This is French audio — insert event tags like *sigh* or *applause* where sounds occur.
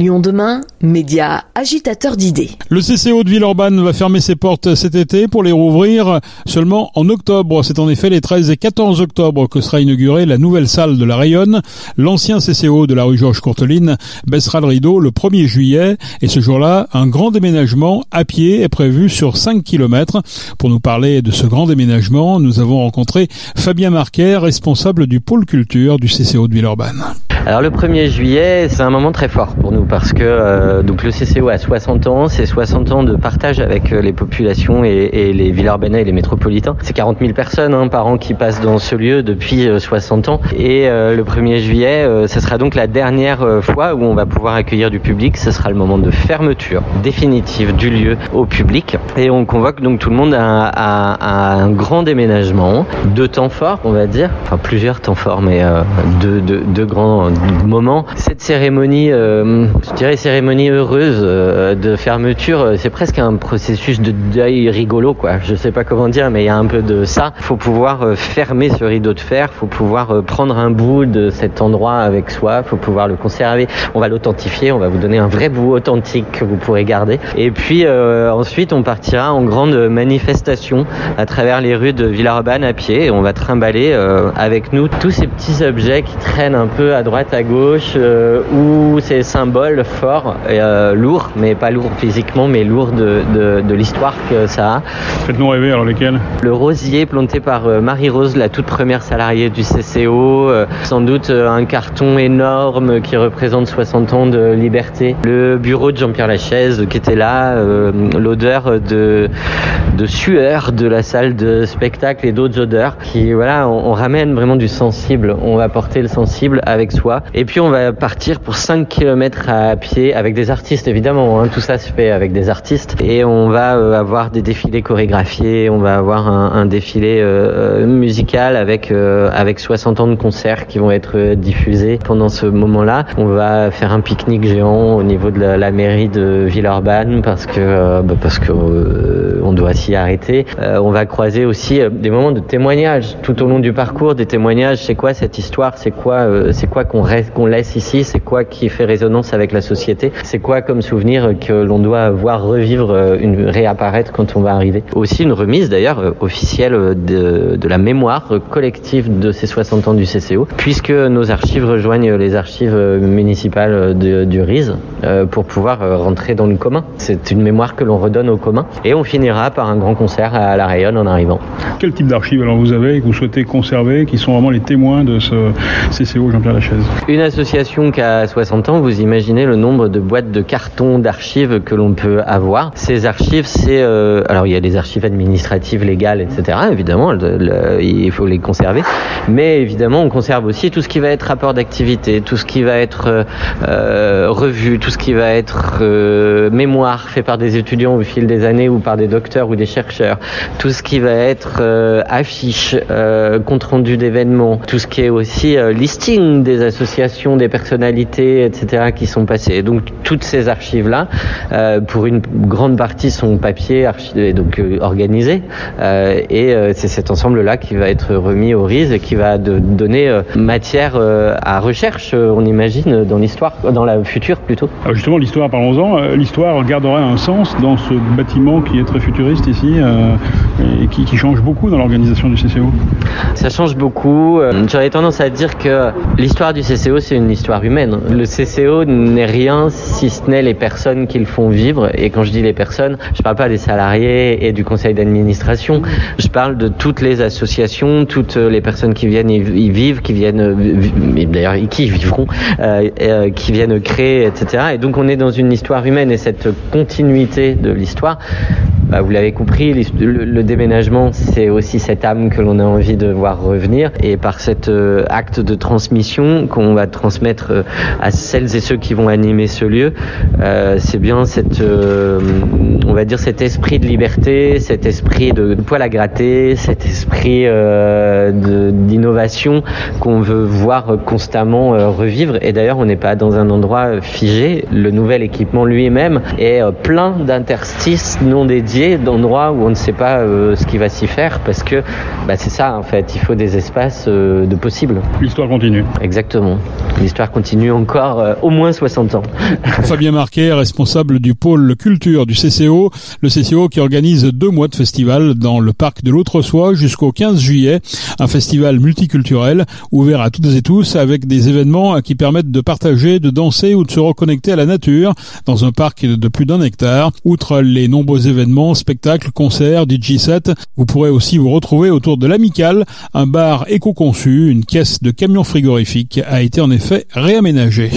Lyon demain, média agitateur d'idées. Le CCO de Villeurbanne va fermer ses portes cet été pour les rouvrir seulement en octobre. C'est en effet les 13 et 14 octobre que sera inaugurée la nouvelle salle de la Rayonne. L'ancien CCO de la rue Georges Courteline baissera le rideau le 1er juillet et ce jour-là, un grand déménagement à pied est prévu sur 5 km. Pour nous parler de ce grand déménagement, nous avons rencontré Fabien Marquet, responsable du pôle culture du CCO de Villeurbanne. Alors le 1er juillet, c'est un moment très fort pour nous parce que euh, donc le CCO a 60 ans, c'est 60 ans de partage avec euh, les populations et, les urbaines et les métropolitains. C'est 40 000 personnes hein, par an qui passent dans ce lieu depuis 60 euh, ans. Et le 1er juillet, ce sera donc la dernière fois où on va pouvoir accueillir du public. Ce sera le moment de fermeture définitive du lieu au public. Et on convoque donc tout le monde à, à, à un grand déménagement, deux temps forts, on va dire, enfin plusieurs temps forts, mais deux, deux, deux grands moment. Cette cérémonie, euh, je dirais cérémonie heureuse euh, de fermeture, euh, c'est presque un processus de deuil rigolo, quoi. Je sais pas comment dire, mais il y a un peu de ça. Faut pouvoir fermer ce rideau de fer, faut pouvoir prendre un bout de cet endroit avec soi, faut pouvoir le conserver. On va l'authentifier, on va vous donner un vrai bout authentique que vous pourrez garder. Et puis ensuite, on partira en grande manifestation à travers les rues de Villeurbanne à pied et on va trimballer avec nous tous ces petits objets qui traînent un peu à droite à gauche, euh, où ces symboles forts, euh, lourds, mais pas lourds physiquement, mais lourds de, de, de l'histoire que ça a. Faites-nous rêver, alors lesquels? Le rosier planté par euh, Marie-Rose, la toute première salariée du CCO, euh, sans doute un carton énorme qui représente 60 ans de liberté. Le bureau de Jean-Pierre Lachaise qui était là, l'odeur de, de sueur de la salle de spectacle et d'autres odeurs qui, voilà, on, on ramène vraiment du sensible. On va porter le sensible avec soi et puis on va partir pour 5 km à pied avec des artistes évidemment. Hein. tout ça se fait avec des artistes. Et on va euh, avoir des défilés chorégraphiés, on va avoir un, défilé euh, musical avec euh, avec 60 ans de concerts qui vont être diffusés pendant ce moment-là. On va faire un pique-nique géant au niveau de la, mairie de Villeurbanne parce que bah, parce que on doit s'y arrêter. on va croiser aussi des moments de témoignages tout au long du parcours, des témoignages. C'est quoi cette histoire? C'est quoi c'est quoi qu'on qu'on laisse ici, c'est quoi qui fait résonance avec la société, c'est quoi comme souvenir que l'on doit voir revivre, euh, une, réapparaître quand on va arriver? Aussi une remise d'ailleurs euh, officielle de, de, la mémoire collective de ces 60 ans du CCO, puisque nos archives rejoignent les archives municipales de, du RIS euh, pour pouvoir rentrer dans le commun. C'est une mémoire que l'on redonne au commun et on finira par un grand concert à La Rayonne en arrivant. Quel type d'archives alors vous avez que vous souhaitez conserver, qui sont vraiment les témoins de ce CCO Jean-Pierre Lachaise? Une association qui a 60 ans, vous imaginez le nombre de boîtes de cartons, d'archives que l'on peut avoir. Ces archives, c'est... Euh, alors il y a des archives administratives, légales, etc. Évidemment, il faut les conserver. Mais évidemment, on conserve aussi tout ce qui va être rapport d'activité, tout ce qui va être euh, euh revu, tout ce qui va être euh, mémoire fait par des étudiants au fil des années ou par des docteurs ou des chercheurs, tout ce qui va être affiche, compte rendu d'événements, tout ce qui est aussi listing des associations des personnalités, etc., qui sont passées. donc toutes ces archives-là, euh, pour une grande partie, sont papier, et donc euh. Euh, et c'est cet ensemble-là qui va être remis au RIS et qui va donner matière à recherche, on imagine, dans l'histoire, dans la future plutôt. Alors justement, l'histoire, parlons-en. L'histoire gardera un sens dans ce bâtiment qui est très futuriste ici et qui, change beaucoup dans l'organisation du CCO. Ça change beaucoup. J'aurais tendance à dire que l'histoire du CCO c'est une histoire humaine. Le CCO n'est rien si ce n'est les personnes qui le font vivre. Et quand je dis les personnes, je parle pas des salariés et du conseil d'administration. Je parle de toutes les associations, toutes les personnes qui viennent y vivre, qui viennent, d'ailleurs, qui y vivront, euh, euh, qui viennent créer, etc. Et donc, on est dans une histoire humaine et cette continuité de l'histoire, bah, vous l'avez compris, le, déménagement, c'est aussi cette âme que l'on a envie de voir revenir. Et par cet euh, acte de transmission qu'on va transmettre euh, à celles et ceux qui vont animer ce lieu, euh, c'est bien cette, on va dire cet esprit de liberté, cet esprit de, poil à gratter, cet esprit d'innovation qu'on veut voir constamment revivre. Et d'ailleurs, on n'est pas dans un endroit figé. Le nouvel équipement lui-même est plein d'interstices non dédiés d'endroits où on ne sait pas euh, ce qui va s'y faire parce que bah, c'est ça en fait, il faut des espaces euh, de possible. L'histoire continue. Exactement. L'histoire continue encore euh, au moins 60 ans. *laughs* Fabien Marquet, responsable du pôle culture du CCO, le CCO qui organise deux mois de festival dans le parc de l'Autre-Soie jusqu'au 15 juillet, un festival multiculturel ouvert à toutes et tous avec des événements qui permettent de partager, de danser ou de se reconnecter à la nature dans un parc de plus d'un hectare. Outre les nombreux événements, spectacles, concerts, DJ set, vous pourrez aussi vous retrouver autour de l'Amical, un bar éco-conçu, une caisse de camion frigorifique a été en effet réaménagée.